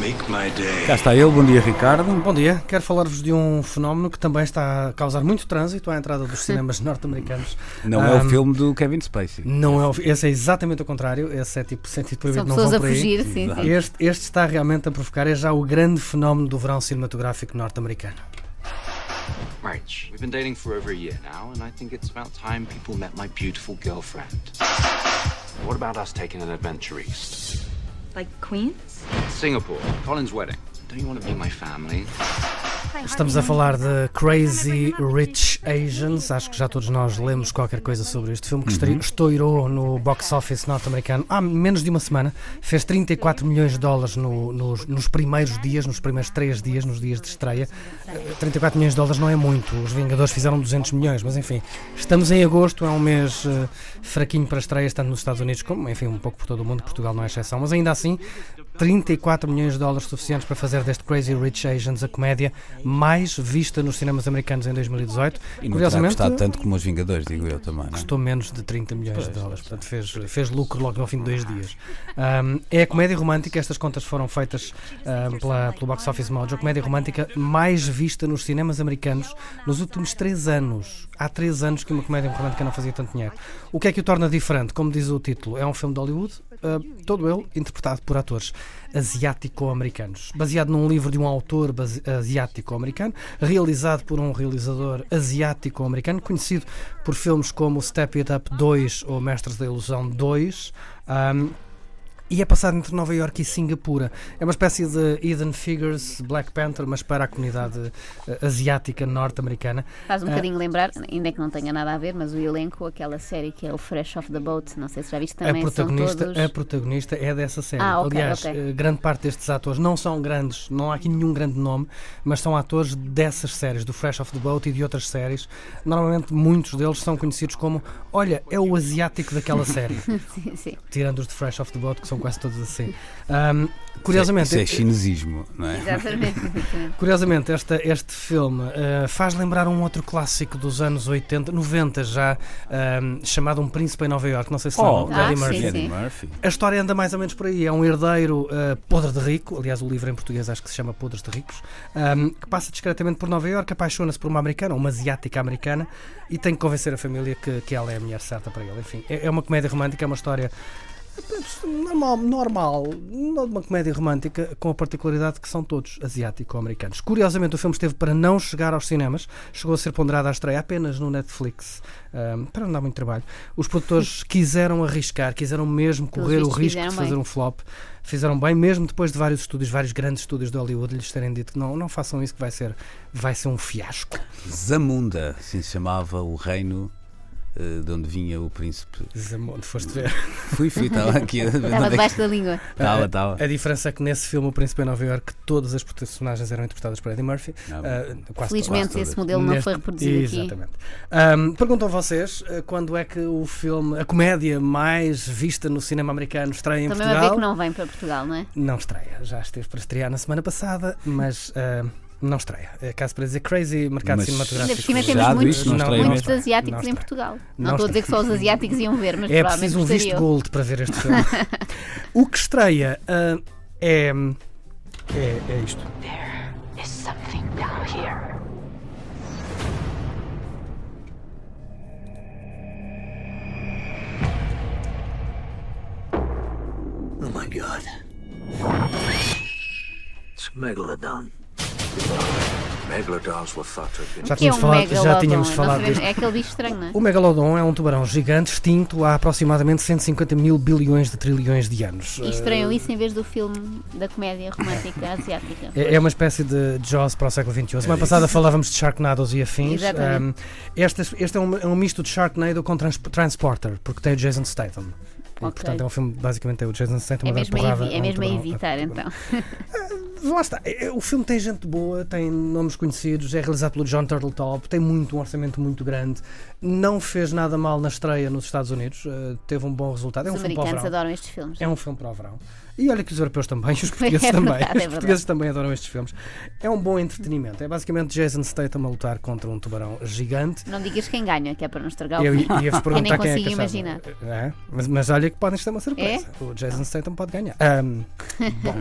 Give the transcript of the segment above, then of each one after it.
Make my day. Cá está ele, bom dia Ricardo. Bom dia, quero falar-vos de um fenómeno que também está a causar muito trânsito à entrada dos cinemas norte-americanos. Não é o Um, filme do Kevin Spacey. Não é o, esse é exatamente o contrário, esse é tipo sentido proibido, São não pessoas vão a por aí. fugir, sim, sim. Este, este está realmente a provocar, é já o grande fenómeno do verão cinematográfico norte-americano. March. We've been dating for over a year now, and I think it's about time people met my beautiful girlfriend. What about us taking an adventure east? Like Queens? Singapore, Colin's wedding. Don't you want to be my family? Estamos a falar de Crazy Rich Asians. Acho que já todos nós lemos qualquer coisa sobre este filme que estre- estourou no box office norte-americano há menos de uma semana. Fez 34 milhões de dólares no- nos, nos primeiros dias, nos primeiros três dias, nos dias de estreia. Eh, 34 milhões de dólares não é muito. Os Vingadores fizeram 200 milhões, mas enfim, estamos em agosto, é um mês eh, fraquinho para estreias, tanto nos Estados Unidos como, enfim, um pouco por todo o mundo. Portugal não é exceção, mas ainda assim, 34 milhões de dólares suficientes para fazer deste Crazy Rich Asians a comédia mais vista nos cinemas americanos em 2018. E não terá Curiosamente, custado tanto como os Vingadores, digo eu também. Não é? custou menos de 30 milhões de dólares, portanto fez, fez lucro logo no fim de dois dias. Um, é a comédia romântica, estas contas foram feitas um, pela, pelo Box Office Mojo, a comédia romântica mais vista nos cinemas americanos nos últimos três anos. Há três anos que uma comédia romântica não fazia tanto dinheiro. O que é que o torna diferente? Como diz o título, é um filme de Hollywood, uh, todo ele interpretado por atores asiático-americanos, baseado num livro de um autor asiático-americano, realizado por um realizador asiático-americano, conhecido por filmes como Step It Up 2 ou Mestres da Ilusão 2. um, e é passado entre Nova York e Singapura. É uma espécie de Hidden Figures, Black Panther, mas para a comunidade eh, asiática norte-americana. Faz um Ah. bocadinho lembrar, ainda que não tenha nada a ver, mas o elenco, aquela série que é o Fresh Off the Boat, não sei se já viste A também, são protagonista, todos... a protagonista é dessa série. Ah, ok, Aliás, ok. eh, grande parte destes atores não são grandes, não há aqui nenhum grande nome, mas são atores dessas séries, do Fresh Off the Boat e de outras séries. Normalmente muitos deles são conhecidos como, olha, é o asiático daquela série. sim, sim. Tirando os de Fresh Off the Boat, que são quase todos assim. Ahm, curiosamente, é eh, um é assim. eh, é um Exatamente. Curiosamente, esta, este filme eh, faz lembrar um outro clássico dos anos 80, 90 já, ahm, chamado Um Príncipe em Nova York. Não sei se Oh, lembram, ah, Eddie sim, Murphy. sim. Murphy. A história anda mais ou menos por aí. É um herdeiro eh, podre de rico, aliás, o livro em português acho que se chama Podres de Ricos, ahm, que passa discretamente por Nova York, apaixona-se por uma americana, uma asiática americana, e tem que convencer a família que, que ela é a mulher certa para ele. Enfim, é, é uma comédia romântica, é uma história normal, normal, uma comédia romântica com a particularidade que são todos asiático-americanos. Curiosamente, o filme esteve para não chegar aos cinemas, chegou a ser ponderado à estreia apenas no Netflix, ahm, para não dar muito trabalho. Os produtores quiseram arriscar, quiseram mesmo correr o risco de fazer bem. um flop. Fizeram bem, mesmo depois de vários estúdios, vários grandes estúdios de Hollywood, lhes terem dito que não, não façam isso, que vai ser, vai ser um fiasco. Zamunda, assim se chamava o reino de onde vinha o príncipe. Zamunda, foste ver. Fui, fui, estava aqui. Estava é debaixo da língua. Estava, A- estava. A diferença é que nesse filme, O Príncipe em Nova York, todas as personagens eram interpretadas por Eddie Murphy. Ah, quase Felizmente todas. esse modelo não foi reproduzido aqui. Exatamente. Ahm, perguntam vocês ah, quando é que o filme, a comédia mais vista no cinema americano estreia em Também a ver Portugal? que não vem para Portugal, não é? Não estreia. Já esteve para estrear na semana passada, mas. ah, não estreia. É caso para dizer crazy mercado Mas cinematográfico. Ainda por cima temos Já muitos, não estreia muitos asiáticos Não em. Portugal. Não, estou a dizer que só os asiáticos iam ver, mas É provavelmente preciso um visto gold para ver este filme. o que estreia ah, é, é. É isto. There is something down here. Oh my god. It's Megalodon. Já é tínhamos um falado, já megalodon? tínhamos falado sabemos- disto. É aquele bicho estranho, não é? O megalodon é um tubarão gigante extinto há aproximadamente 150 mil bilhões de trilhões de anos. E estranham isso em vez do filme da comédia romântica asiática. É, é uma espécie de Jaws para o século XXI. Semana passada falávamos de Sharknados e afins. Exatamente. Um, este, este é, um, é um misto de Sharknado com trans, Transporter, porque tem o Jason Statham. E, Ok. portanto, é um filme basicamente é o Jason Statham É mesmo, a, porrada é um mesmo a tubarão. evitar, então. Lá está. É- é- O filme tem gente boa, tem nomes conhecidos, é realizado pelo John Turtletop, tem muito, um orçamento muito grande. Não fez nada mal na estreia nos Estados Unidos, eh, teve um bom resultado. É um Os filme para o verão. adoram estes filmes. É um filme para o verão. E olha que os europeus também, os portugueses É também. verdade, é os portugueses também adoram estes filmes. É um bom entretenimento. É basicamente Jason Statham a lutar contra um tubarão gigante. Não digas quem ganha, que é para não estragar o Eu filme. ia-vos perguntar nem quem é que imaginar. É, mas, mas olha que podem ter uma surpresa. O Jason Statham pode ganhar. Ahm, bom,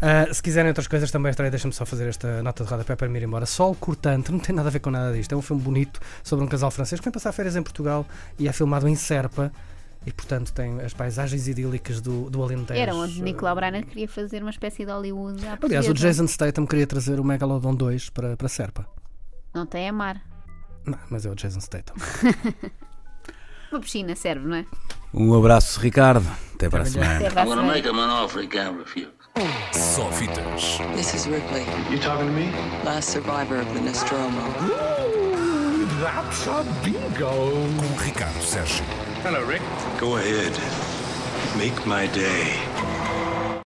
ah, se quiserem outras coisas também, estreia, deixa-me só fazer esta nota de rodapé para me ir embora. Sol cortante, não tem nada a ver com nada disto. É um filme bonito sobre um casal francês que vem passar férias em Portugal e é filmado em Serpa. E portanto tem as paisagens idílicas do, do Alentejo. Era onde Nicolau Brainer queria fazer uma espécie de Hollywood. à Aliás, o. Jason Statham queria trazer o Megalodon 2 para, para Serpa. Não tem a mar. Não, mas é o Jason Statham. Uma piscina serve, não é? Um abraço, Ricardo. Até para a semana. A I'm gonna make him an offer he can't refuse. Só fitas. This is Ripley, You talking to me? last survivor of the Nostromo. Com Ricardo Sérgio. Go ahead. Make my day.